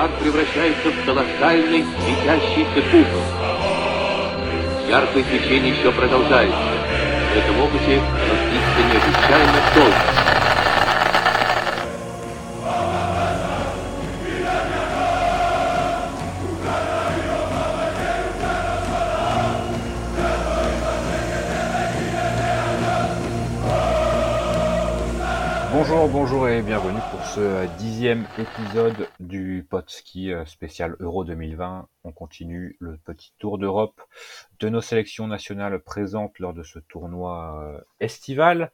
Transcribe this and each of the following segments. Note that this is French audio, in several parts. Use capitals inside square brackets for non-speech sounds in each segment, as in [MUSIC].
Шар превращается в колоссальный светящийся купол. Яркое свечение еще продолжается. В этом опыте разлится необычайно долго. Bonjour, bonjour et bienvenue pour ce dixième épisode du Podski spécial Euro 2020. On continue le petit tour d'Europe de nos sélections nationales présentes lors de ce tournoi euh, estival.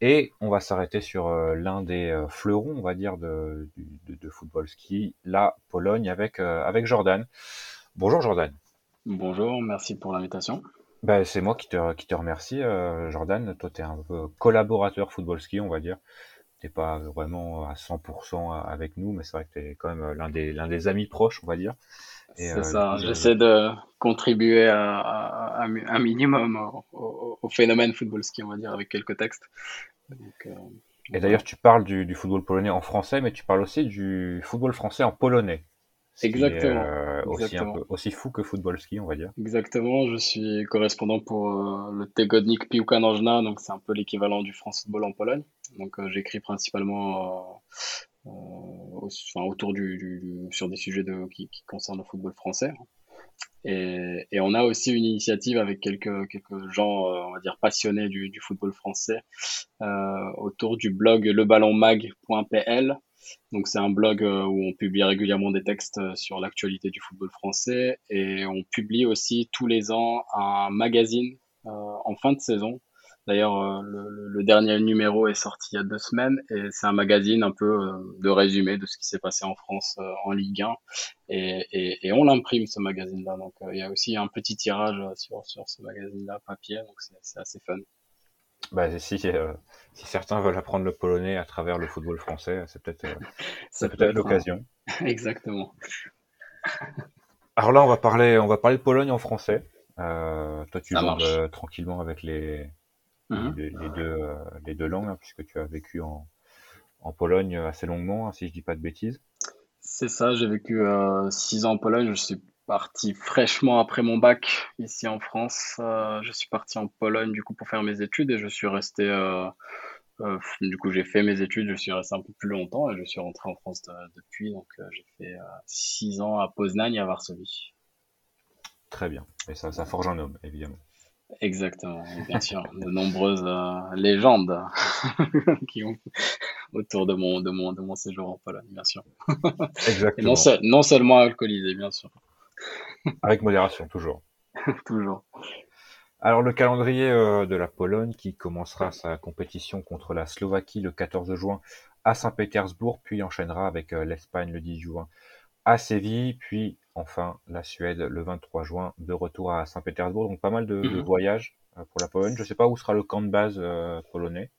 Et on va s'arrêter sur euh, l'un des euh, fleurons, on va dire, de, de, football ski, la Pologne, avec, avec Jordan. Bonjour Jordan. Bonjour, merci pour l'invitation. Ben, c'est moi qui te, qui te remercie, Jordan. Toi, tu es un peu collaborateur football ski, on va dire t'es pas vraiment à 100% avec nous, mais c'est vrai que tu es quand même l'un des, l'un des amis proches, on va dire. C'est euh, ça, j'essaie de contribuer à, un minimum au, phénomène football ski, on va dire, avec quelques textes. Euh, et d'ailleurs, tu parles du, du, football polonais en français, mais tu parles aussi du football français en polonais. Exactement. Euh, aussi, un peu, aussi fou que football ski, on va dire. Exactement. Je suis correspondant pour euh, le Tegodnik Piłka Nożna, donc c'est un peu l'équivalent du France Football en Pologne. Donc euh, j'écris principalement enfin, autour du, du, sur des sujets de, qui, qui, concernent le football français. Et, et, on a aussi une initiative avec quelques, quelques gens, on va dire, passionnés du, du football français autour du blog leballonmag.pl donc c'est un blog euh, où on publie régulièrement des textes euh, sur l'actualité du football français et on publie aussi tous les ans un magazine euh, en fin de saison. D'ailleurs, le, dernier numéro est sorti il y a deux semaines et c'est un magazine un peu de résumé de ce qui s'est passé en France en Ligue 1 et, et, on l'imprime ce magazine-là. Donc il y a aussi un petit tirage sur, sur ce magazine-là papier, donc c'est assez fun. Bah, si, euh, si certains veulent apprendre le polonais à travers le football français, c'est peut-être euh, [LAUGHS] peut être l'occasion. [LAUGHS] Exactement. [LAUGHS] Alors là, on va parler, on va parler de Pologne en français. Euh, toi, tu joues tranquillement avec les, mhm. les, deux, les deux langues, hein, puisque tu as vécu en, en Pologne assez longuement, hein, si je dis pas de bêtises. C'est ça, j'ai vécu six ans en Pologne. Je suis parti fraîchement après mon bac ici en France. Euh, je suis parti en Pologne du coup pour faire mes études et je suis resté. Euh, euh, du coup, j'ai fait mes études, je suis resté un peu plus longtemps et je suis rentré en France depuis. Donc, j'ai fait six ans à Poznań et à Varsovie. Très bien. Et ça, ça forge un homme, évidemment. Exactement, bien sûr. de nombreuses légendes [LAUGHS] qui ont autour de mon, de, mon, de mon séjour en Pologne, bien sûr. [LAUGHS] Exactement. non, non, seulement alcoolisé, bien sûr. Avec modération, toujours. [LAUGHS] toujours. Alors le calendrier euh, de la Pologne qui commencera sa compétition contre la Slovaquie le 14 juin à Saint-Pétersbourg, puis enchaînera avec euh, l'Espagne le 10 juin à Séville, puis enfin la Suède le 23 juin de retour à Saint-Pétersbourg. Donc pas mal de, mhm. voyages euh, pour la Pologne. Je ne sais pas où sera le camp de base polonais.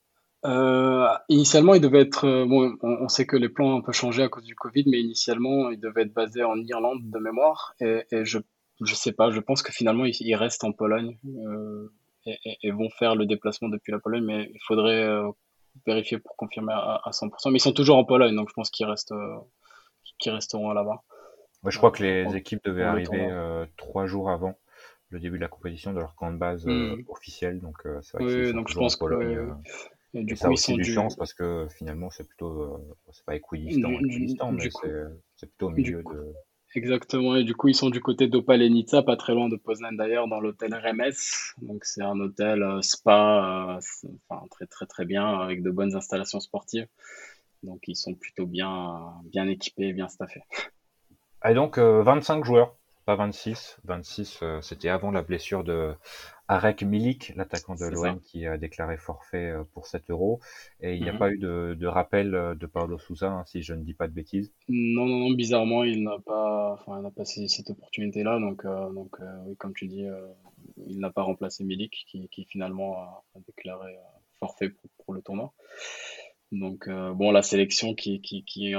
Euh, initialement, il devait être. Euh, bon, on, sait que les plans ont un peu changé à cause du Covid, mais initialement, il devait être basé en Irlande de mémoire. Et, et je je sais pas. Je pense que finalement, il, reste en Pologne euh, et, et, vont faire le déplacement depuis la Pologne, mais il faudrait vérifier pour confirmer à, à 100%. Mais ils sont toujours en Pologne, donc je pense qu'ils restent qu'ils resteront là-bas. Ouais, je crois que les équipes devaient arriver trois jours avant le début de la compétition de leur camp de base hmm. officiel. Donc, c'est vrai oui, donc je pense que et du coup, ça a aussi du chance parce que finalement, c'est plutôt, euh, c'est pas équidistant, mais c'est plutôt au milieu de. Exactement, et du coup, ils sont du côté d'Opalenica, pas très loin de Poznan d'ailleurs, dans l'hôtel Remes. Donc, c'est un hôtel euh, spa, euh, enfin, très très très bien, avec de bonnes installations sportives. Donc, ils sont plutôt bien, bien équipés, bien staffés. Et donc, 25 joueurs, pas 26. 26, c'était avant la blessure de Arek Milik, l'attaquant de l'OM, qui a déclaré forfait euh, pour 7 euros. Et il n'y a mhm. pas eu de, rappel euh, de Paulo Sousa, hein, si je ne dis pas de bêtises. Non, non, non, bizarrement, il n'a pas, enfin, il n'a pas cette opportunité-là. Donc, euh, donc oui, comme tu dis, il n'a pas remplacé Milik, qui, qui finalement a, déclaré forfait pour, le tournoi. Donc, bon, la sélection qui, qui, qui est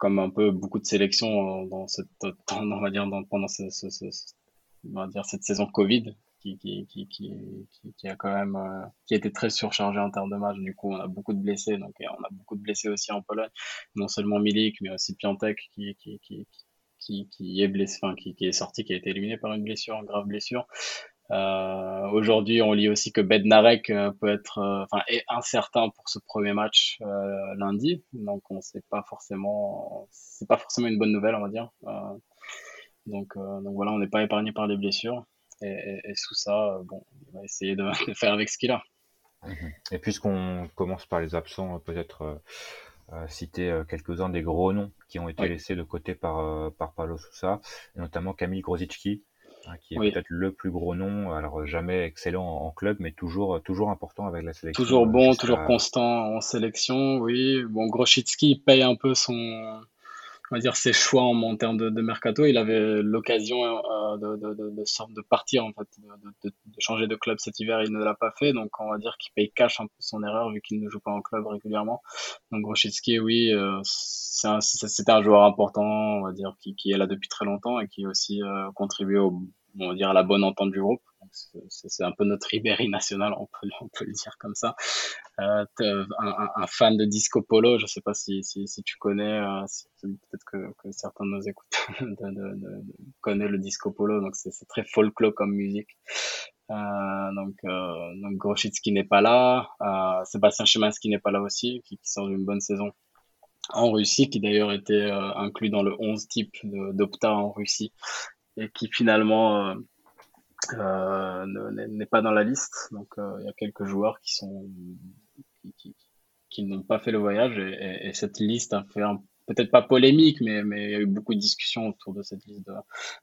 comme un peu beaucoup de sélections dans cette, [LAUGHS] on va dire, pendant ce, on va dire cette saison Covid, qui, qui, qui, qui, a quand même euh, qui a été très surchargé en termes de match. Du coup, on a beaucoup de blessés, donc on a beaucoup de blessés aussi en Pologne. Non seulement Milik, mais aussi Piantek qui, qui, qui, qui, est blessé, enfin, qui est sorti, qui a été éliminé par une blessure, une grave blessure. Euh, Aujourd'hui, on lit aussi que Bednarek euh, peut être, euh, enfin, est incertain pour ce premier match euh, lundi. Donc, on sait pas forcément, c'est pas forcément une bonne nouvelle, on va dire. donc, donc voilà, on n'est pas épargné par les blessures. Et, et, sous ça, bon, on va essayer de, de faire avec ce qu'il a. Mhm. Et puisqu'on commence par les absents, peut-être citer quelques-uns des gros noms qui ont été laissés de côté par, par Paulo Sousa, notamment Camille Grosicki, Hein, qui est peut-être le plus gros nom, alors jamais excellent en club, mais toujours, toujours important avec la sélection. Toujours euh, bon, toujours constant en sélection, oui. Bon, Groschitsky paye un peu son, on va dire ses choix en, en termes de, de, mercato. Il avait l'occasion euh, de, de, de, de, partir en fait, de, changer de club cet hiver. Il ne l'a pas fait, donc on va dire qu'il paye cash un peu son erreur vu qu'il ne joue pas en club régulièrement. Donc Groschitsky, oui, euh, c'était un, joueur important, on va dire, qui, qui est là depuis très longtemps et qui aussi euh, contribué au on va dire, la bonne entente du groupe. C'est un peu notre Ribéry national, on peut, on peut le dire comme ça. Euh, un, un, fan de disco polo, je sais pas si, si, si tu connais, euh, peut-être que, que, certains de nos écouteurs [LAUGHS] connaissent le disco polo, donc c'est très folklore comme musique. Euh, donc, euh, donc qui n'est pas là, euh, Sébastien qui n'est pas là aussi, qui, qui sort d'une bonne saison en Russie, qui d'ailleurs était euh, inclus dans le 11 type d'Opta en Russie et qui finalement euh, euh, n'est pas dans la liste. Donc euh, il y a quelques joueurs qui sont qui, qui, n'ont pas fait le voyage et, et, cette liste a fait peut-être pas polémique, mais, mais il y a eu beaucoup de discussions autour de cette liste de,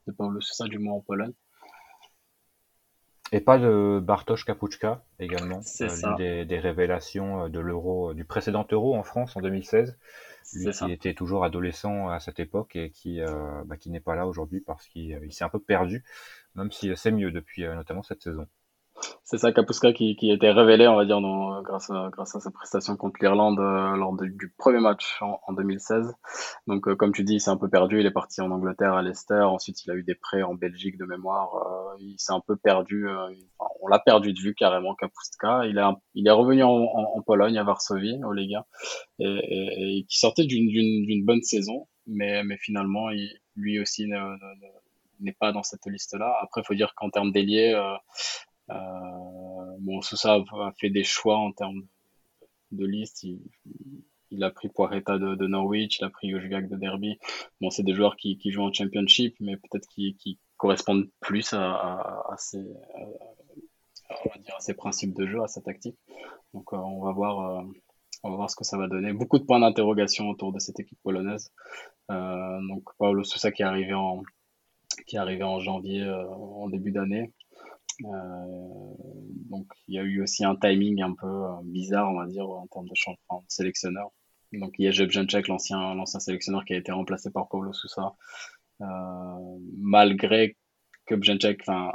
de Paulo Sousa, du moins en Pologne. Et pas de Bartosz Kapuczka également, euh, des, des, révélations de l'euro, du précédent euro en France en 2016 lui qui était toujours adolescent à cette époque et qui, euh, bah, qui n'est pas là aujourd'hui parce qu'il euh, s'est un peu perdu, même si c'est mieux depuis euh, notamment cette saison. C'est ça, Kapuska qui, qui était révélé, on va dire, grâce, à, sa prestation contre l'Irlande euh, lors du premier match en, en 2016. Donc, euh, comme tu dis, il s'est un peu perdu. Il est parti en Angleterre, à Leicester. Ensuite, il a eu des prêts en Belgique de mémoire. Il s'est un peu perdu. On l'a perdu de vue carrément, Kapuska. Il est, revenu en, Pologne, à Varsovie, au Lega, et, qui sortait d'une bonne saison. Mais, finalement, lui aussi n'est pas dans cette liste-là. Après, il faut dire qu'en termes d'ailier, euh, bon, Sousa a fait des choix en termes de liste. Il, a pris Poireta de, Norwich, il a pris Ojugak de Derby. Bon, c'est des joueurs qui, jouent en Championship, mais peut-être qui, correspondent plus à, à, principes de jeu, à sa tactique. Donc, euh, on va voir. Euh, on va voir ce que ça va donner. Beaucoup de points d'interrogation autour de cette équipe polonaise. Euh, donc Paolo Sousa qui est arrivé en qui est arrivé en janvier, euh, en début d'année, euh, donc il y a eu aussi un timing un peu euh, bizarre, on va dire, en termes de, changement de sélectionneur. Donc il y a Jeb Jancek, l'ancien sélectionneur, qui a été remplacé par Paulo Sousa, malgré que Jancek, enfin,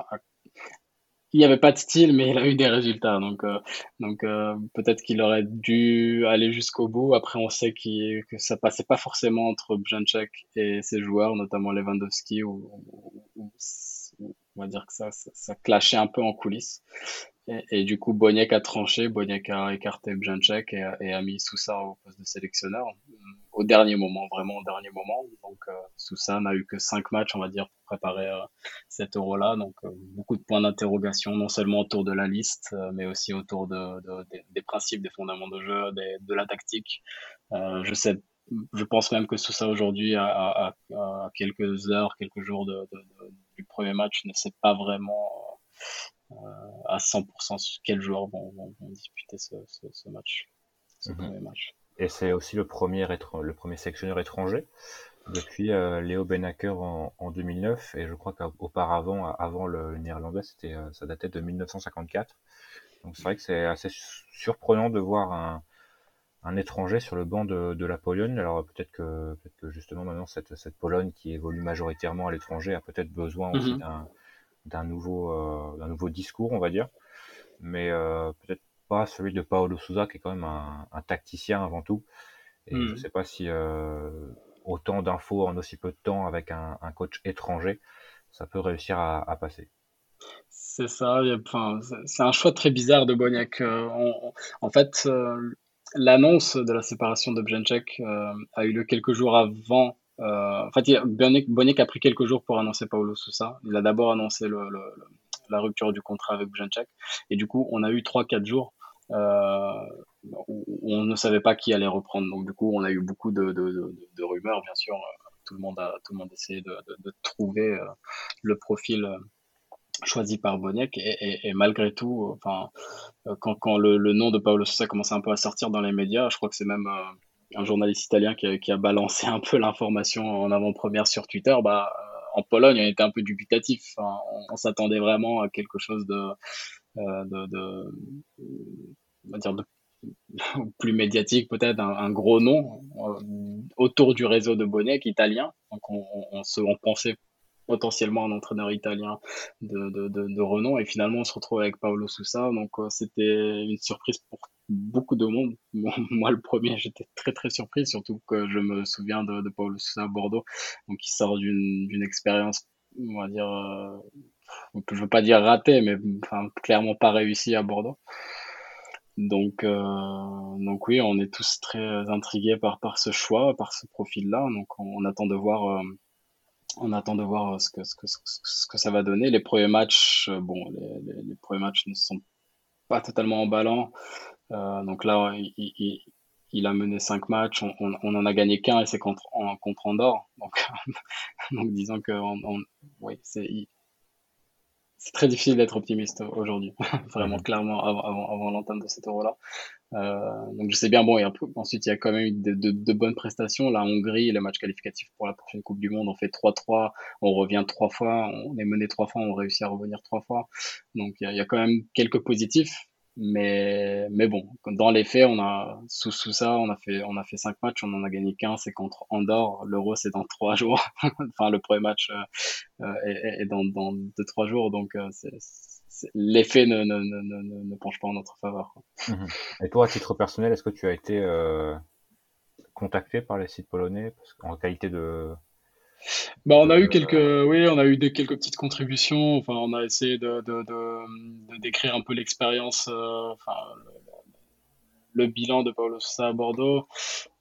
il n'y avait pas de style, mais il a eu des résultats. Donc, euh, donc euh, peut-être qu'il aurait dû aller jusqu'au bout. Après, on sait que ça passait pas forcément entre Bjanchek et ses joueurs, notamment Lewandowski, ou on va dire que ça, ça, ça, clashait un peu en coulisses. Et, du coup, Boniek a tranché, Boniek a écarté Bjanchek et, et, a mis Sousa au poste de sélectionneur au dernier moment, vraiment au dernier moment. Donc euh, Sousa n'a eu que cinq matchs, on va dire, pour préparer euh, cet euro-là. Donc euh, beaucoup de points d'interrogation, non seulement autour de la liste, euh, mais aussi autour de, de, des principes, des fondements de jeu, des, de la tactique. Euh, je sais je pense même que Sousa aujourd'hui, à, à, à, quelques heures, quelques jours du premier match, ne sait pas vraiment à 100% quels joueurs vont, vont, vont disputer ce, ce, ce match, ce mmh. premier match. Et c'est aussi le premier, le premier sélectionneur étranger depuis euh, Léo Benaker en, en, 2009 et je crois qu'auparavant, avant le néerlandais, c'était euh, ça datait de 1954. Donc c'est vrai que c'est assez surprenant de voir un, un étranger sur le banc de, de la Pologne. Alors peut-être que, peut que justement maintenant cette, cette Pologne qui évolue majoritairement à l'étranger a peut-être besoin aussi mm-hmm. d'un nouveau euh, nouveau discours, on va dire. Mais euh, peut-être pas celui de Paolo Souza qui est quand même un, un tacticien avant tout. Et je sais pas si euh, autant d'infos en aussi peu de temps avec un, un coach étranger, ça peut réussir à, à passer C'est ça. Enfin, c'est un choix très bizarre de Boniek. Euh, en fait, euh, l'annonce de la séparation de euh, a eu lieu quelques jours avant. en fait, Boniek, a pris quelques jours pour annoncer Paulo Sousa. Il a d'abord annoncé le, la rupture du contrat avec Bjanczek. Et du coup, on a eu 3-4 jours on ne savait pas qui allait reprendre. Donc, du coup, on a eu beaucoup de, rumeurs, bien sûr. Tout le monde a tout le monde essayé de, trouver euh, le profil euh, choisi par Boniek. Et, malgré tout enfin euh, quand, quand le, nom de Paolo Sousa commençait un peu à sortir dans les médias je crois que c'est même un journaliste italien qui a, balancé un peu l'information en avant-première sur Twitter. Bah en Pologne on était un peu dubitatif on, s'attendait vraiment à quelque chose de, on va dire de [LAUGHS] plus médiatique peut-être, un, gros nom euh, autour du réseau de Boniek italien. Donc on, on, se, on pensait potentiellement un entraîneur italien de, de, de, renom. Et finalement on se retrouve avec Paolo Sousa. Donc euh, c'était une surprise pour beaucoup de monde. [LAUGHS] Moi le premier j'étais très très surpris. Surtout que je me souviens de, de Paolo Sousa à Bordeaux. Donc il sort d'une expérience on va dire euh, je veux pas dire ratée mais enfin, clairement pas réussie à Bordeaux donc, euh, donc oui, on est tous très intrigués par, par ce choix, par ce profil-là. Donc, on, attend de voir, euh, on attend de voir ce que, ce que, ce que ça va donner. Les premiers matchs, euh, bon, les, les, premiers matchs ne sont pas totalement emballants. Euh, donc là, il, il, a mené cinq matchs, on, on, on en a gagné qu'un et c'est contre, contre Andorre. Donc, [LAUGHS] donc disons que, oui, c'est, c'est très difficile d'être optimiste aujourd'hui, [LAUGHS] vraiment mhm. clairement avant, avant, avant l'entame de cet euro-là. Euh, donc je sais bien, bon, et ensuite il y a quand même eu de, de, de, bonnes prestations. La Hongrie, le match qualificatif pour la prochaine Coupe du Monde, on fait 3-3, on revient trois fois, on est mené trois fois, on réussit à revenir trois fois. Donc il y a, il y a quand même quelques positifs. Mais, mais bon, dans les faits, on a, sous, sous ça, on a fait, on a fait cinq matchs, on en a gagné qu'un, c'est contre Andorre. L'Euro, c'est dans trois [LAUGHS] jours. enfin, le premier match euh, euh est, est, dans, dans deux, trois jours. Donc, euh, l'effet ne, ne, ne, ne, penche pas en notre faveur. Mhm. Et toi, à titre personnel, est-ce que tu as été euh, contacté par les sites polonais? En qualité de, bah, on a eu quelques, oui, on a eu des, quelques petites contributions. Enfin, on a essayé de, de, de, décrire un peu l'expérience, euh, enfin, le, bilan de Paulo Sousa à Bordeaux,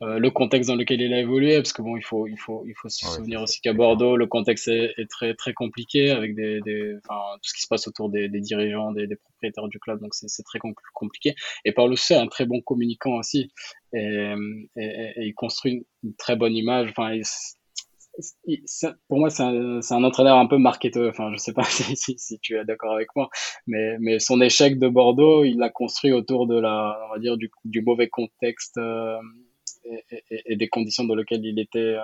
euh, le contexte dans lequel il a évolué, parce que bon, il faut, il faut, il faut se souvenir aussi qu'à Bordeaux, le contexte est, est, très, très compliqué avec des, des, enfin, tout ce qui se passe autour des, des dirigeants, des, des, propriétaires du club, donc c'est très compliqué. Et Paulo Sousa est un très bon communicant aussi, et, et, et il construit une, très bonne image. Enfin, pour moi, c'est un, entraîneur un peu marketeur. Enfin, je sais pas [LAUGHS] si, tu es d'accord avec moi, mais, son échec de Bordeaux, il l'a construit autour de la, on va dire, du, mauvais contexte euh, et, des conditions dans lesquelles il était euh,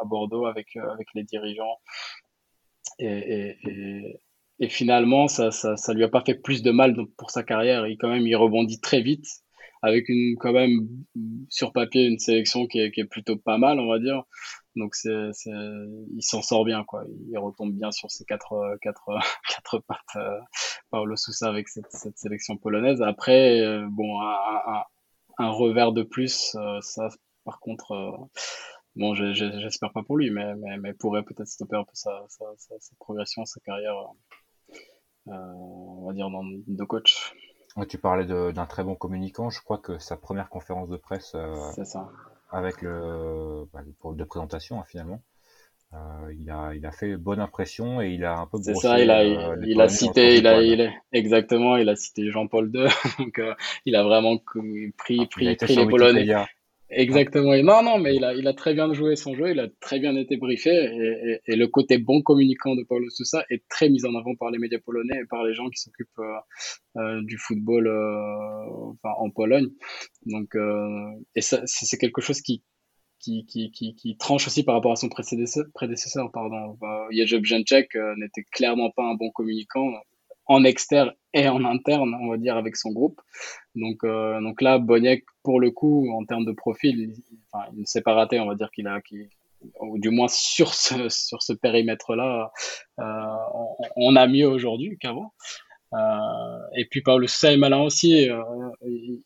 à Bordeaux avec, euh, avec les dirigeants. Et, finalement, ça, ça, lui a pas fait plus de mal pour sa carrière. Il quand même, il rebondit très vite avec une quand même sur papier une sélection qui est plutôt pas mal, on va dire. Donc c'est, c'est, il s'en sort bien quoi. Il retombe bien sur ses quatre quatre [LAUGHS] quatre pattes euh, Paolo Sousa avec cette, cette, sélection polonaise. Après euh, bon un, un, un, revers de plus euh, ça par contre euh, bon j'espère pas pour lui mais mais, mais pourrait peut-être stopper un peu sa, sa, sa, sa progression sa carrière on va dire dans, de coach. tu parlais d'un très bon communicant. Je crois que sa première conférence de presse, c'est ça avec le, bah, de présentation hein, finalement. Euh, il, a, il a fait bonne impression et il a un peu C'est ça, il a, euh, il, a cité, il a, il a, exactement, il a cité Jean-Paul II, [LAUGHS] donc euh, il a vraiment pris, pris, pris les Polonais. Exactement. Non, non, mais il a, il a très bien joué son jeu, il a très bien été briefé, et, et, le côté bon communicant de Paulo Sousa est très mis en avant par les médias polonais et par les gens qui s'occupent euh, euh du football euh, en Pologne. Donc, et ça, c'est quelque chose qui, qui, qui, qui, tranche aussi par rapport à son prédécesseur. prédécesseur pardon. Brzęczek euh, n'était clairement pas un bon communicant en externe et en interne, on va dire, avec son groupe. Donc, donc là, Boniek, pour le coup, en termes de profil, il, enfin, il ne s'est pas raté, on va dire qu'il a, qu ou du moins sur ce, sur ce périmètre-là, euh, on, a mieux aujourd'hui qu'avant. Euh, et puis Paul malin aussi, euh,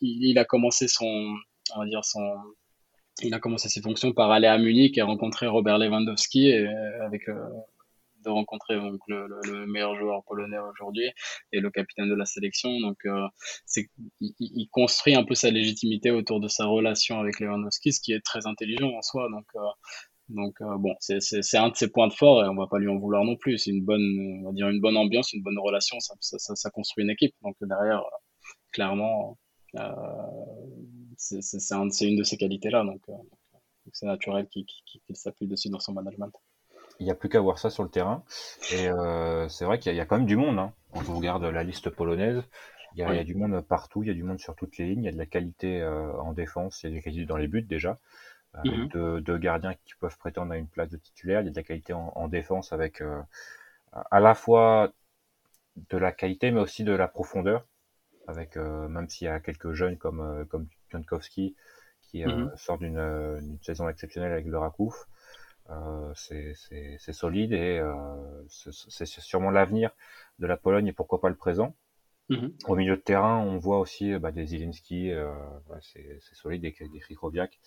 il, a commencé son, on va dire son, il a commencé ses fonctions par aller à Munich et rencontrer Robert Lewandowski avec rencontrer donc, le, le, meilleur joueur polonais aujourd'hui et le capitaine de la sélection. Donc, euh, c'est, il, construit un peu sa légitimité autour de sa relation avec Lewandowski, ce qui est très intelligent en soi. Donc, euh, donc euh, bon, c'est, c'est, un de ses points de fort et on va pas lui en vouloir non plus. C'est une bonne, on va dire une bonne ambiance, une bonne relation, ça, ça, construit une équipe. Donc derrière, clairement, c'est, c'est, c'est, un, c'est une de ces qualités-là. Donc, c'est naturel qu'il, qu'il s'appuie dessus dans son management il n'y a plus qu'à voir ça sur le terrain. Et euh, c'est vrai qu'il y, a quand même du monde. Hein. Quand on regarde la liste polonaise, il y, a, il y, a, du monde partout, il y a du monde sur toutes les lignes, il y a de la qualité euh, en défense, il y a de la qualité dans les buts déjà. Avec mhm. deux, deux, gardiens qui peuvent prétendre à une place de titulaire, il y a de la qualité en, en défense avec euh, à la fois de la qualité mais aussi de la profondeur. Avec euh, même s'il y a quelques jeunes comme euh, comme Pionkowski qui mhm. sort d'une saison exceptionnelle avec le Rakouf. Euh, c'est solide et euh, c'est sûrement l'avenir de la Pologne et pourquoi pas le présent. Mhm. Au milieu de terrain, on voit aussi bah, des Zielinski, euh, c'est solide, des, des Krikoviak.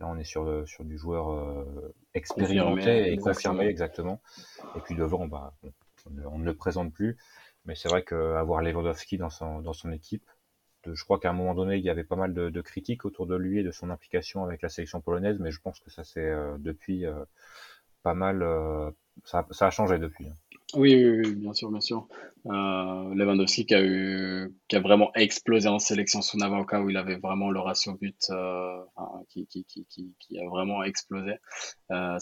Là, on est sur, sur du joueur expérimenté et confirmé, exactement. Et puis devant, bah, on, ne, le présente plus. Mais c'est vrai qu'avoir Lewandowski dans son, dans son équipe, je crois qu'à un moment donné, il y avait pas mal de, critiques autour de lui et de son implication avec la sélection polonaise, mais je pense que ça c'est euh, depuis euh, pas mal, euh, ça, a changé depuis. Hein. Oui, oui, bien sûr, bien sûr. Lewandowski qui a eu, qui a vraiment explosé en sélection sous Navaka où il avait vraiment le ratio but qui, a vraiment explosé. Euh,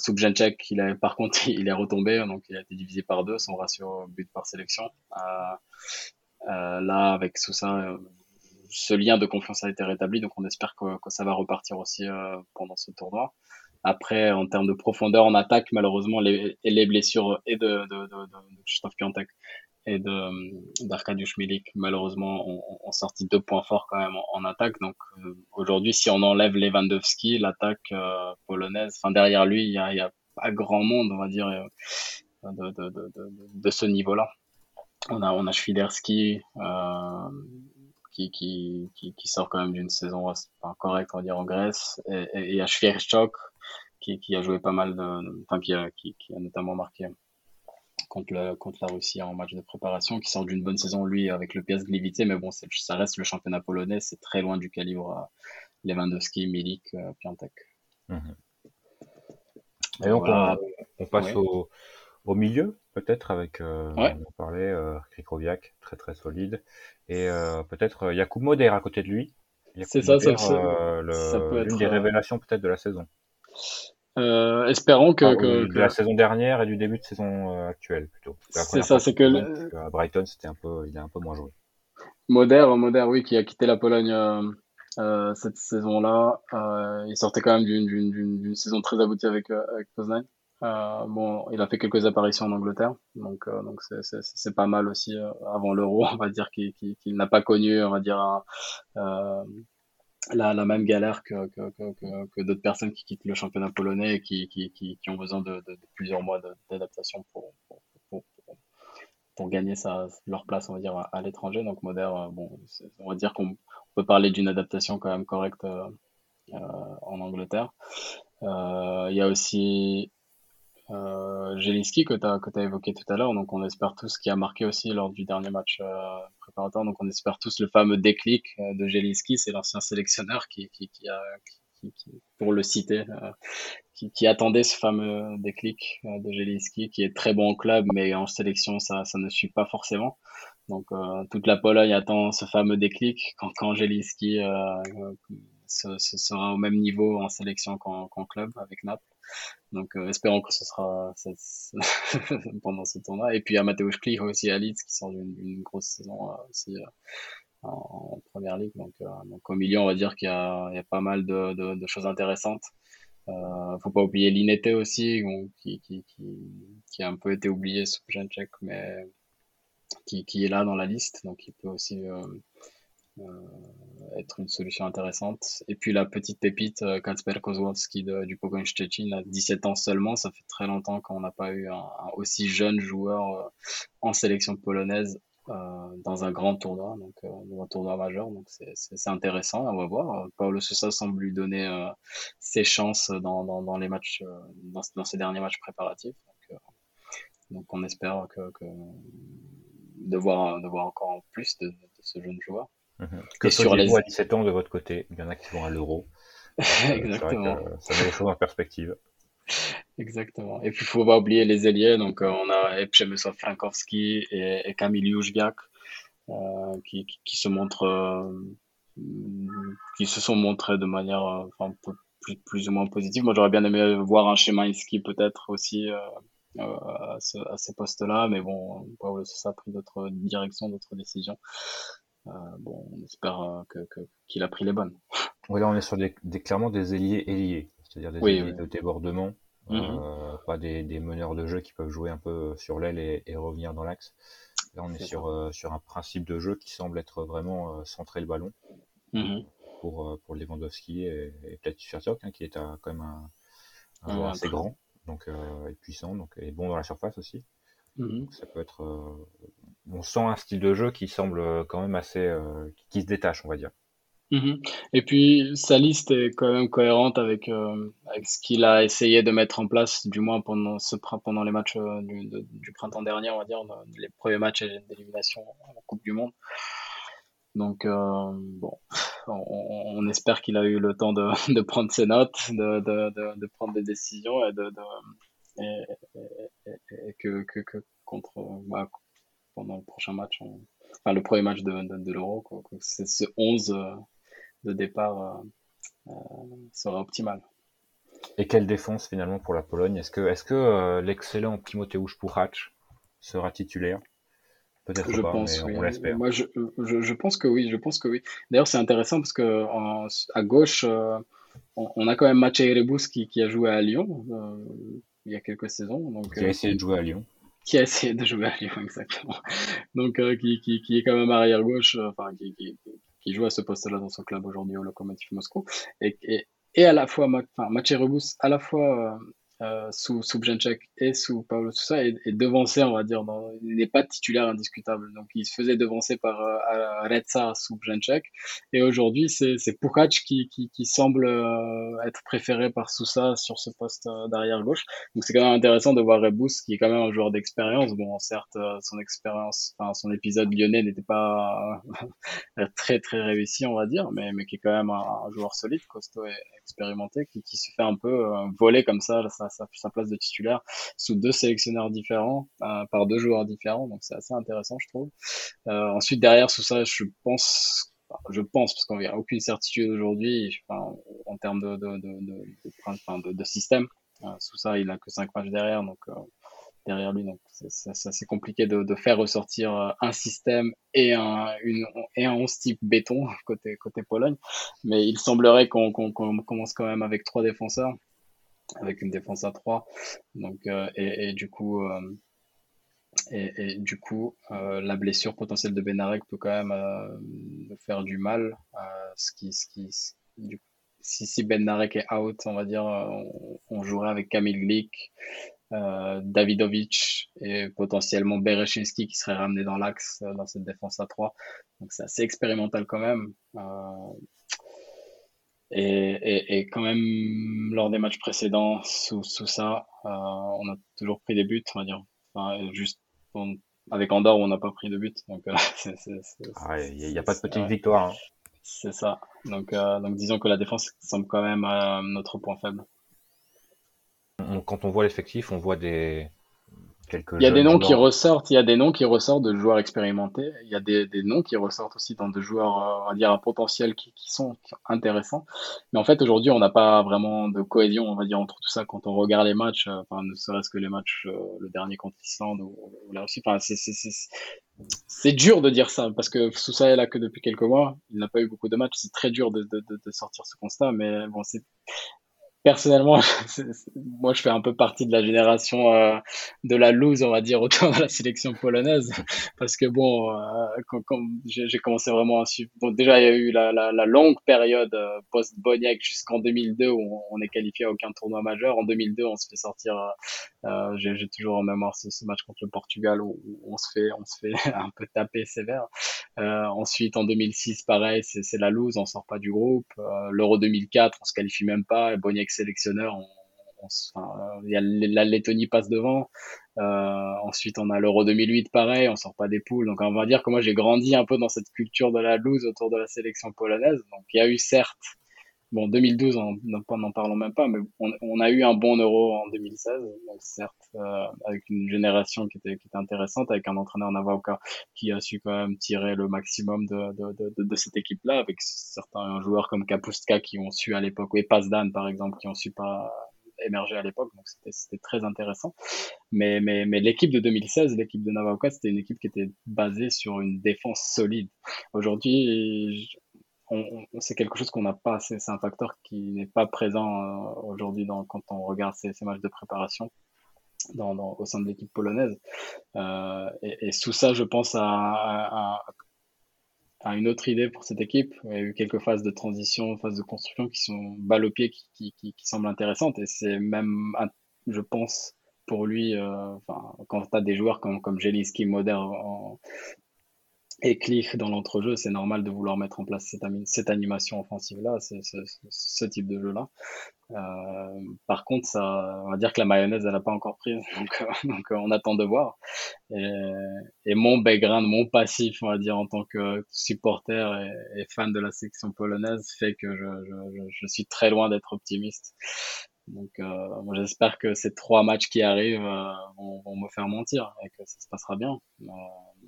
il avait, par contre, [LAUGHS] il est retombé, donc il a été divisé par deux son ratio but par sélection. là, avec Sousa, ce lien de confiance a été rétabli, donc on espère que, ça va repartir aussi euh, pendant ce tournoi. Après, en termes de profondeur en attaque, malheureusement, les, les blessures et de, de, de, de Christophe Piantek et de d'Arkadiusz Milik, malheureusement, ont, sorti deux points forts quand même en, attaque. Donc euh, aujourd'hui, si on enlève Lewandowski, l'attaque euh, polonaise, enfin derrière lui, il y a, a, pas grand monde, on va dire, de, de, de, de, ce niveau-là. On a, on a Schwiderski, qui, qui, qui, sort quand même d'une saison correcte, on va dire, en Grèce. Et, a Schwierchok, qui, qui a joué pas mal de, enfin, qui a, qui, a notamment marqué contre, le, contre la Russie en match de préparation, qui sort d'une bonne saison, lui, avec le PS Gliwice, mais bon, ça reste le championnat polonais, c'est très loin du calibre euh, Lewandowski, Milik, euh, Piantek. Mhm. Et donc, on, passe au, au milieu, peut-être, avec, euh, on parlait, euh, Krikoviak, très très solide, et euh, peut-être euh, Jakub Moder à côté de lui. C'est ça, ça, euh, l'une des révélations peut-être de la saison. Euh, espérons que, que, de la saison dernière et du début de saison actuelle plutôt. C'est ça, c'est que, le... à Brighton c'était un peu, il a un peu moins joué. Moder, Moder, oui, qui a quitté la Pologne euh, cette saison-là. Euh, il sortait quand même d'une saison très aboutie avec, avec Poznań. Euh, bon, il a fait quelques apparitions en Angleterre, donc euh, donc c'est pas mal aussi euh, avant l'Euro, on va dire qu'il n'a pas connu, on va dire la, la même galère que que, que, que d'autres personnes qui quittent le championnat polonais et qui qui, qui, qui ont besoin de, de, plusieurs mois d'adaptation pour, pour, pour, gagner sa, leur place, on va dire à, l'étranger. Donc Moder, bon, on va dire qu'on peut parler d'une adaptation quand même correcte en Angleterre. Il y a aussi euh, que tu as, as évoqué tout à l'heure, donc on espère tous qui a marqué aussi lors du dernier match euh, préparatoire, donc on espère tous le fameux déclic euh, de Jelinski, c'est l'ancien sélectionneur qui, qui, qui a, qui, pour le citer, euh, qui, attendait ce fameux déclic euh, de Jelinski, qui est très bon en club, mais en sélection ça, ça ne suit pas forcément. Donc toute la Pologne attend ce fameux déclic quand, quand Jelinski sera au même niveau en sélection qu'en club avec Naples. Donc euh, espérons que ce sera [LAUGHS] pendant ce tournoi. Et puis il y a Mateusz Klich aussi à Leeds qui sort d'une grosse saison euh, aussi euh, en, première ligue. Donc, donc au milieu, on va dire qu'il y, y, a pas mal de, de, choses intéressantes. Euh, faut pas oublier Linete aussi, qui, qui, qui, qui, a un peu été oublié sous Tchèque, mais qui, qui est là dans la liste, donc il peut aussi euh, euh, être une solution intéressante. Et puis la petite pépite, euh, Kacper Kozłowski du Pogoń Szczecin, à 17 ans seulement. Ça fait très longtemps qu'on n'a pas eu un, aussi jeune joueur euh, en sélection polonaise dans un grand tournoi, donc dans un tournoi majeur. Donc c'est intéressant, on va voir. Paulo Sousa semble lui donner ses chances dans, dans, dans les matchs, dans, dans, ces derniers matchs préparatifs. Donc, donc on espère que, de, voir, de voir encore plus de, ce jeune joueur. Mhm. Que sur les... à 17 ans de votre côté? Il y en a qui vont à l'euro. [LAUGHS] Exactement. ça met les choses en perspective. Exactement. Et puis, il faut pas oublier les ailiers. Donc, euh, on a Przemysław Frankowski et, et Kamil euh, qui, qui, se montrent, euh, qui se sont montrés de manière enfin, plus, plus, ou moins positive. Moi, j'aurais bien aimé voir un schéma ski peut-être aussi à, ce, à, ces postes-là. Mais bon, Paolo ça a pris d'autres directions, d'autres décisions. Bon, on espère que, qu'il a pris les bonnes. Oui, là, on est sur des, clairement des ailiers ailiers c'est-à-dire des oui, de débordement, mhm. euh, pas des, meneurs de jeu qui peuvent jouer un peu sur l'aile et, revenir dans l'axe. Là, on est, sur, euh, sur un principe de jeu qui semble être vraiment euh, centré le ballon mhm. pour, pour Lewandowski et, peut-être Fertiok, hein, qui est quand même un, joueur assez grand donc, et puissant donc, et bon dans la surface aussi. Mhm. Ça peut être. On sent un style de jeu qui semble quand même assez. qui se détache, on va dire. Mhm. Et puis, sa liste est quand même cohérente avec, euh, avec ce qu'il a essayé de mettre en place, du moins pendant, ce, pendant les matchs euh, du, printemps dernier, on va dire, les premiers matchs d'élimination en Coupe du Monde. Donc, euh, bon, on, espère qu'il a eu le temps de, prendre ses notes, de, prendre des décisions et, que, contre, bah, pendant le prochain match, enfin le premier match de, de, l'Euro, c'est ce 11 de départ euh, euh, sera optimal. Et quelle défense finalement pour la Pologne? Est-ce que, est-ce que euh, l'excellent Timoteusz Puchacz sera titulaire? Peut-être je pas, pense, mais on l'espère. Moi, je, je, pense que oui. Je pense que oui. D'ailleurs, c'est intéressant parce que à gauche, on, a quand même Maciej Rebus qui, qui, a joué à Lyon il y a quelques saisons. Donc, qui a essayé de jouer à Lyon. Qui a essayé de jouer à Lyon, exactement. Donc, qui, qui, qui, est quand même arrière gauche, enfin, qui, qui joue à ce poste-là dans son club aujourd'hui au Lokomotiv Moscou. Et, et, et à la fois, enfin, Mathieu Rebus, à la fois euh, euh, sous, sous et sous Pablo Sousa et devancé, on va dire, dans, il n'est pas titulaire indiscutable. Donc il se faisait devancer par euh, Redsa sous Brzęczek et aujourd'hui c'est Pukac qui, qui, qui semble euh, être préféré par Sousa sur ce poste euh, d'arrière gauche. Donc c'est quand même intéressant de voir Rebus qui est quand même un joueur d'expérience. Bon, certes son expérience, enfin son épisode lyonnais n'était pas [LAUGHS] très très réussi, on va dire, mais mais qui est quand même un, joueur solide, costaud et expérimenté, qui, qui se fait un peu voler comme ça sa, place de titulaire sous deux sélectionneurs différents, euh, par deux joueurs différents. Donc c'est assez intéressant, je trouve. Euh, ensuite, derrière, sous ça, je pense je pense, parce qu'on n'a aucune certitude aujourd'hui en termes de, de, système. Euh, sous ça, il n'a que cinq matchs derrière, donc derrière lui, donc c'est assez compliqué de, faire ressortir un système et un, une, et un 11 type béton [LAUGHS] côté, côté Pologne. Mais il semblerait qu'on commence quand même avec trois défenseurs avec une défense à 3. Donc, euh, et, du coup, euh, et, du coup euh, la blessure potentielle de Benarek peut quand même faire du mal. ce qui, ce qui, si, si Benarek est out, on va dire, on, jouerait avec Kamil Glik, Davidovic et potentiellement Bereshinski qui serait ramené dans l'axe dans cette défense à 3. Donc c'est assez expérimental quand même. Et, et, quand même, lors des matchs précédents, sous, sous ça, euh, on a toujours pris des buts, on va dire. Enfin, juste avec Andorre, on n'a pas pris de buts. Donc, euh, [LAUGHS] il n'y a, pas de petite victoire. Hein. C'est ça. Donc, euh, donc, disons que la défense semble quand même notre point faible. Quand on voit l'effectif, on voit des, il y a des noms qui ressortent, il y a des noms qui ressortent de joueurs expérimentés, il y a des, des noms qui ressortent aussi dans de joueurs, euh, on va dire, à potentiel qui, qui, sont, intéressants. Mais en fait, aujourd'hui, on n'a pas vraiment de cohésion, on va dire, entre tout ça quand on regarde les matchs, euh, enfin, ne serait-ce que les matchs, euh, le dernier contre l'Islande ou, la Russie. Enfin, c'est dur de dire ça parce que Sousa est là que depuis quelques mois, il n'a pas eu beaucoup de matchs, c'est très dur de, de, de, de sortir ce constat, mais bon, c'est personnellement, [LAUGHS] moi je fais un peu partie de la génération euh, de la loose, on va dire, autour de la sélection polonaise, parce que bon, euh, quand, quand j'ai commencé vraiment à suivre, bon déjà il y a eu la, la, la longue période euh, post-Boniac jusqu'en 2002 où on, est qualifié à aucun tournoi majeur. En 2002, on se fait sortir, euh, j'ai toujours en mémoire ce, match contre le Portugal où, on se fait, on se fait [LAUGHS] un peu taper sévère. ensuite, en 2006, pareil, c'est la loose, on sort pas du groupe. L'Euro 2004, on se qualifie même pas, sélectionneur, on, y a la Lettonie passe devant. Euh, ensuite, on a l'Euro 2008, pareil, on sort pas des poules. Donc, on va dire que moi, j'ai grandi un peu dans cette culture de la loose autour de la sélection polonaise. Donc, il y a eu certes Bon, 2012, n'en parlons même pas, mais on, a eu un bon euro en 2016, certes, euh, avec une génération qui était, qui était intéressante, avec un entraîneur Navaoka qui a su quand même tirer le maximum de, de, de, de cette équipe-là, avec certains joueurs comme Kapustka qui ont su à l'époque, et Pazdan par exemple, qui ont su pas émerger à l'époque, donc c'était très intéressant. Mais, mais, mais l'équipe de 2016, l'équipe de Navaoka, c'était une équipe qui était basée sur une défense solide. Aujourd'hui, c'est quelque chose qu'on n'a pas, c'est un facteur qui n'est pas présent euh, aujourd'hui quand on regarde ces, matchs de préparation dans, au sein de l'équipe polonaise. Euh, et, sous ça, je pense à, une autre idée pour cette équipe. Il y a eu quelques phases de transition, phases de construction qui sont balle au pied, qui, qui, qui, semblent intéressantes. Et c'est même, je pense, pour lui, euh, quand tu as des joueurs comme, comme en, et Cliff dans l'entrejeu, c'est normal de vouloir mettre en place cette, animation offensive-là, ce type de jeu-là. Euh, par contre, ça, on va dire que la mayonnaise, elle n'a pas encore pris, [LAUGHS] donc, euh, donc on attend de voir. Et, mon background, mon passif, on va dire, en tant que supporter et, fan de la section polonaise, fait que je, suis très loin d'être optimiste. Donc, euh, j'espère que ces trois matchs qui arrivent euh, vont, me faire mentir et que ça se passera bien. Euh,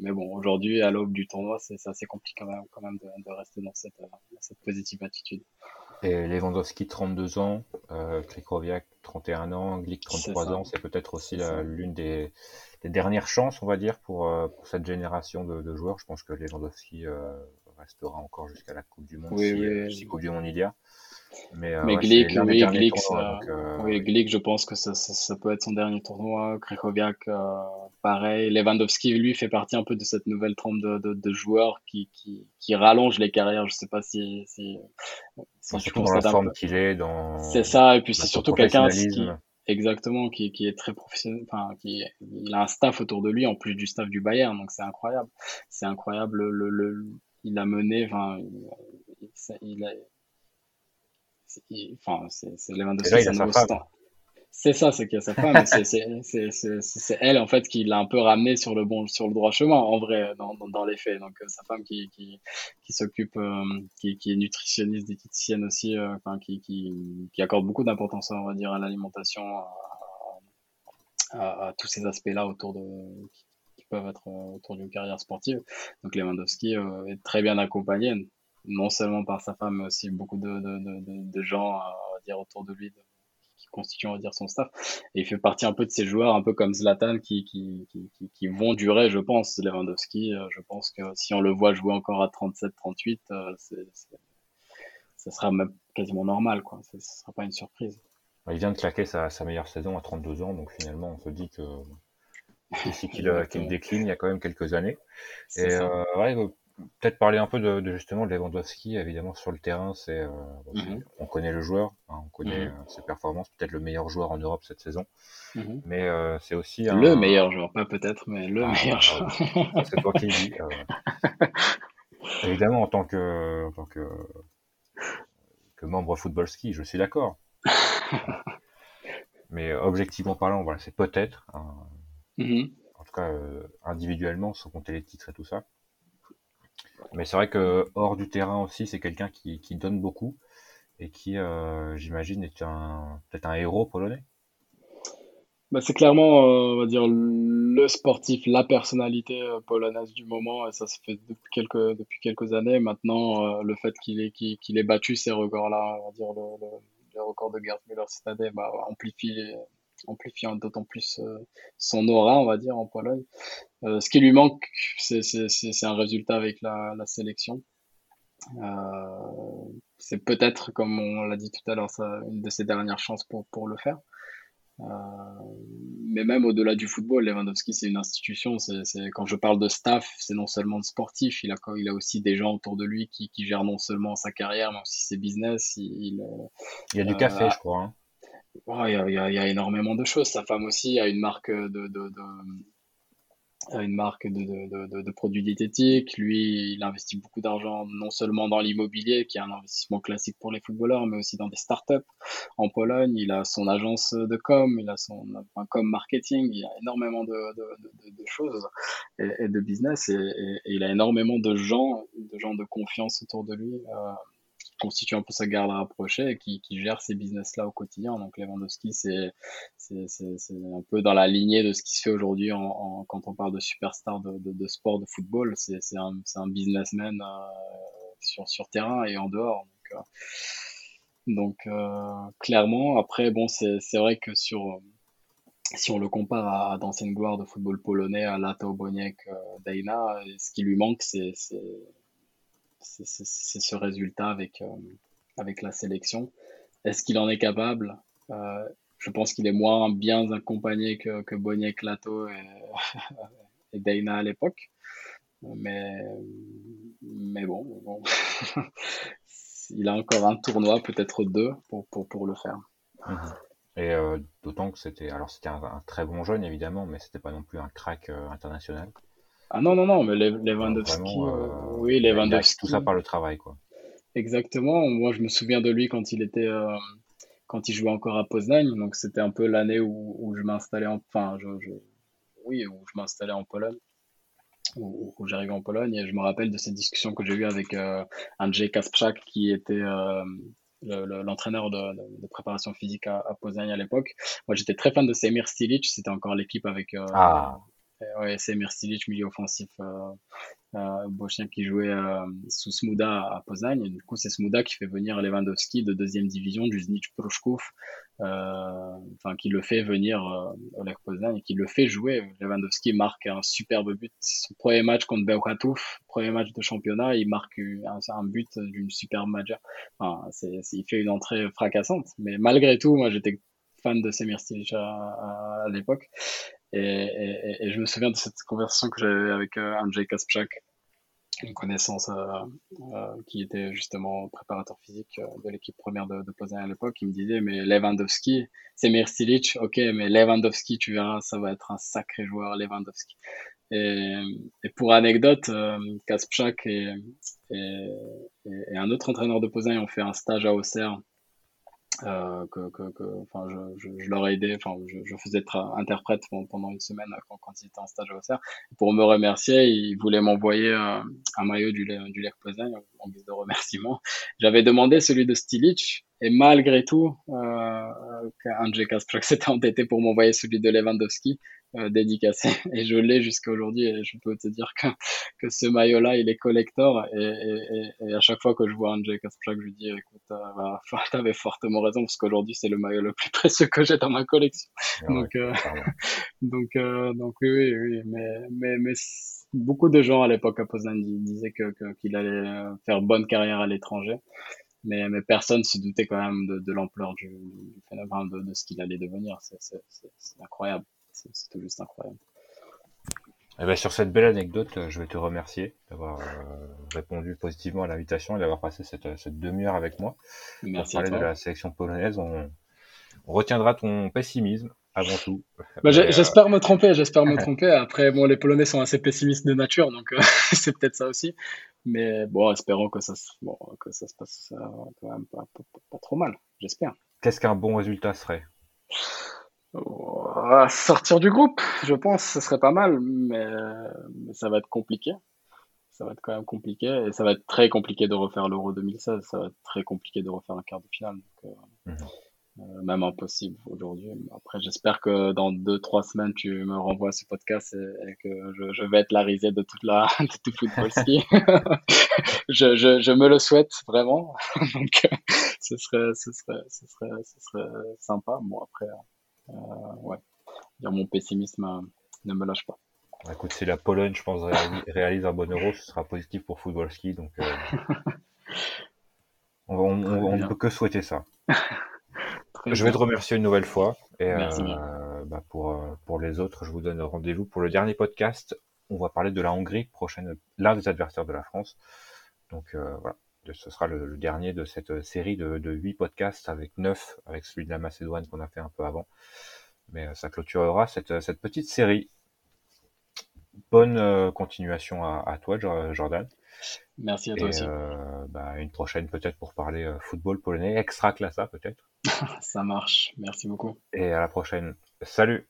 mais bon, aujourd'hui, à l'aube du tournoi, c'est assez compliqué quand même, quand même de, de rester dans cette, cette, positive attitude. Et Lewandowski, 32 ans, euh, Krikoviak, 31 ans, Glick, 33 ans, c'est peut-être aussi l'une des, des, dernières chances, on va dire, pour, pour cette génération de, de, joueurs. Je pense que Lewandowski restera encore jusqu'à la Coupe du Monde, oui, si, oui, si Coupe du Monde il y a. Mais, euh, oui, Glick, euh, oui, Glick, je pense que ça, ça, peut être son dernier tournoi. Krechowiak, euh, pareil. Lewandowski, lui, fait partie un peu de cette nouvelle trempe de, de, de joueurs qui, qui, qui rallonge les carrières. Je sais pas si, si, si surtout dans la forme qu'il est, dans. C'est ça, et puis c'est surtout quelqu'un qui, exactement, qui, qui est très professionnel. Enfin, qui, il a un staff autour de lui en plus du staff du Bayern, donc c'est incroyable. C'est incroyable. Le, le, il a mené, enfin, il, il a enfin, c'est Lewandowski, c'est ça, c'est qu'il y a sa femme. c'est elle, en fait, qui l'a un peu ramené sur le bon, sur le droit chemin, en vrai, dans, dans, les faits. Donc, euh, sa femme qui, qui, qui s'occupe, euh, qui, qui, est nutritionniste, diététicienne aussi, euh, qui, qui, qui, accorde beaucoup d'importance, on va dire, à l'alimentation, à, à, tous ces aspects-là autour de, qui, peuvent être autour d'une carrière sportive. Donc, Lewandowski est très bien accompagné non seulement par sa femme, mais aussi beaucoup de, de, de, de gens va dire, autour de lui qui constituent on va dire, son staff. Et il fait partie un peu de ces joueurs, un peu comme Zlatan, qui, qui, qui, qui vont durer, je pense. Lewandowski, euh, je pense que si on le voit jouer encore à 37-38, euh, ça sera même quasiment normal. Quoi. Ce ne sera pas une surprise. Il vient de claquer sa, sa, meilleure saison à 32 ans, donc finalement on se dit que qu'il décline il y a quand même quelques années. Et euh, ouais, peut-être parler un peu de, de, justement de Lewandowski, évidemment sur le terrain, c'est euh, mhm. on connaît le joueur, hein, on connaît mhm. euh, ses performances, peut-être le meilleur joueur en Europe cette saison, mhm. mais euh, c'est aussi le meilleur joueur, pas peut-être, mais le ah, meilleur joueur. c'est toi qui le dis. Euh. [LAUGHS] évidemment, en tant que en tant que que membre football ski, je suis d'accord. [LAUGHS] mais objectivement parlant, voilà, c'est peut-être. En tout cas, individuellement, sans compter les titres et tout ça mais c'est vrai que hors du terrain aussi, c'est quelqu'un qui, qui, donne beaucoup et qui, euh, j'imagine, est peut-être un héros polonais. Bah, c'est clairement, euh, on va dire, le sportif, la personnalité euh, polonaise du moment, et ça se fait depuis quelques, depuis quelques années. Maintenant, le fait qu'il ait, qu'il, ait battu ces records-là, on va dire, le, le, record de Gerd Müller bah, amplifie amplifiant d'autant plus euh, son aura, on va dire, en Pologne. Euh, ce qui lui manque, c'est un résultat avec la, la sélection. Euh, c'est peut-être, comme on l'a dit tout à l'heure, une de ses dernières chances pour, pour le faire. Euh, mais même au-delà du football, Lewandowski, c'est une institution. C'est, quand je parle de staff, c'est non seulement de sportif, il a, il a aussi des gens autour de lui qui, qui gèrent non seulement sa carrière, mais aussi ses business. Il, il, y a du café, je crois. Hein. Oh, il, y a, y énormément de choses. Sa femme aussi a une marque de, une marque de, produits diététiques. Lui, il investit beaucoup d'argent non seulement dans l'immobilier, qui est un investissement classique pour les footballeurs, mais aussi dans des startups. En Pologne, il a son agence de com, il a son com marketing, il a énormément de, choses et, de business, et, il a énormément de gens, de gens de confiance autour de lui. Euh, constitue un peu sa garde rapprochée et qui, qui gère ces business-là au quotidien. Donc Lewandowski, c'est un peu dans la lignée de ce qui se fait aujourd'hui en, en, quand on parle de superstar de, de, de sport, de football. C'est un, un businessman euh, sur, sur terrain et en dehors. Donc, euh, donc euh, clairement, après, bon, c'est vrai que sur si on le compare à, d'anciennes gloires de football polonais, à Latao Boniek, euh, Daina, ce qui lui manque, c'est c'est ce résultat avec, euh, avec la sélection. Est-ce qu'il en est capable? Euh, Je pense qu'il est moins bien accompagné que, que Boniek, Lato et, [LAUGHS] et Dana à l'époque. Mais, mais bon, [LAUGHS] il a encore un tournoi, peut-être deux, pour, pour, pour le faire. Et euh, d'autant que c'était alors un, très bon jeune évidemment, mais c'était pas non plus un crack international. Ah non, non, non, mais Lewandowski, euh, euh, oui, Lewandowski. Tout ça par le travail, quoi. Exactement. Moi, je me souviens de lui quand il était, euh, quand il jouait encore à Poznań. Donc, c'était un peu l'année où, où, je m'installais en, enfin, je, je, oui, où je m'installais en Pologne, où, où j'arrivais en Pologne. Et je me rappelle de cette discussion que j'ai eue avec euh, Andrzej Kasprzak, qui était l'entraîneur de, de, préparation physique à, à Poznań à l'époque. Moi, j'étais très fan de Semir Stilic. C'était encore l'équipe avec. ah Ouais, c'est Merstilic, milieu offensif euh, euh, qui jouait euh, sous Smuda à Poznań. Et du coup, c'est Smuda qui fait venir Lewandowski de deuxième division du Znicz Proszków, euh, enfin qui le fait venir euh, au Lech Poznań et qui le fait jouer. Lewandowski marque un superbe but. Son premier match contre Bełchatów, premier match de championnat, il marque un, un but d'une superbe match. Enfin, c'est, il fait une entrée fracassante. Mais malgré tout, moi, j'étais fan de Semir à, à, à l'époque. Et, je me souviens de cette conversation que j'avais avec euh, Andrzej Kasprzak, une connaissance euh, euh, qui était justement préparateur physique de l'équipe première de, de à l'époque. Il me disait, mais Lewandowski, c'est Merstilic, ok, mais Lewandowski, tu verras, ça va être un sacré joueur, Lewandowski. Et, pour anecdote, et, et, un autre entraîneur de Poznań ont fait un stage à Auxerre euh, que, que, que, enfin, je, je, je, leur ai aidé, enfin, je, je faisais être interprète pendant une semaine quand, quand ils étaient en stage à Auxerre. Pour me remercier, ils voulaient m'envoyer un, un, maillot du, du Lech Poznań en guise de remerciement. J'avais demandé celui de Stilic, et malgré tout, euh, Andrzej Kasprek s'était [LAUGHS] entêté pour m'envoyer celui de Lewandowski euh, dédicacé. Et je l'ai jusqu'à aujourd'hui et je peux te dire que, que ce maillot là il est collector. Et, et, et, à chaque fois que je vois un Jake je lui dis écoute euh, bah, [LAUGHS] t'avais fortement raison parce qu'aujourd'hui c'est le maillot le plus [LAUGHS] précieux que j'ai dans ma collection. Ah donc euh, donc euh, donc oui oui, oui. Mais mais mais beaucoup de gens à l'époque à Poznań disaient que qu'il allait faire bonne carrière à l'étranger mais, mais personne se doutait quand même de, de l'ampleur du, du phénomène, de, de ce qu'il allait devenir. C'est incroyable c'est tout juste incroyable. Eh ben, sur cette belle anecdote, euh, je vais te remercier d'avoir euh, répondu positivement à l'invitation et d'avoir passé cette, cette demi-heure avec moi. Merci. Pour parler de la sélection polonaise, on, on retiendra ton pessimisme avant tout. Bah, euh, j'espère me tromper, j'espère me [LAUGHS] tromper. Après, bon, les Polonais sont assez pessimistes de nature, donc [LAUGHS] c'est peut-être ça aussi. Mais bon, espérons que ça, bon, que ça se passe quand même pas, pas, pas trop mal, j'espère. Qu'est-ce qu'un bon résultat serait? Sortir du groupe, je pense, ce serait pas mal, mais, mais, ça va être compliqué. Ça va être quand même compliqué et ça va être très compliqué de refaire l'Euro 2016. Ça va être très compliqué de refaire un quart de finale. Donc, euh, mhm. Euh, même impossible aujourd'hui. Après, j'espère que dans deux, trois semaines, tu me renvoies ce podcast et, que je, je, vais être la risée de toute la, [LAUGHS] de tout football ski. [LAUGHS] je, je, je, me le souhaite vraiment. [LAUGHS] Donc, ce serait, ce serait, ce serait, ce serait sympa. Bon, après, euh, ouais, dire mon pessimisme euh, ne me lâche pas. Écoute, si la Pologne, je pense, réalise, un bon euro, ce sera positif pour Football Ski. Donc, on, ne peut que souhaiter ça. Je vais te remercier une nouvelle fois. Et bah, pour, pour les autres, je vous donne rendez-vous pour le dernier podcast. On va parler de la Hongrie, prochaine, l'un des adversaires de la France. Donc voilà, ce sera le, dernier de cette série de, de 8 podcasts avec 9, avec celui de la Macédoine qu'on a fait un peu avant. Mais euh, ça clôturera cette, cette petite série. bonne continuation à, toi, Jordan. Merci à toi aussi. Bah, une prochaine peut-être pour parler football polonais, extra classa peut-être. [LAUGHS] Ça marche. Merci beaucoup. Et à la prochaine. Salut.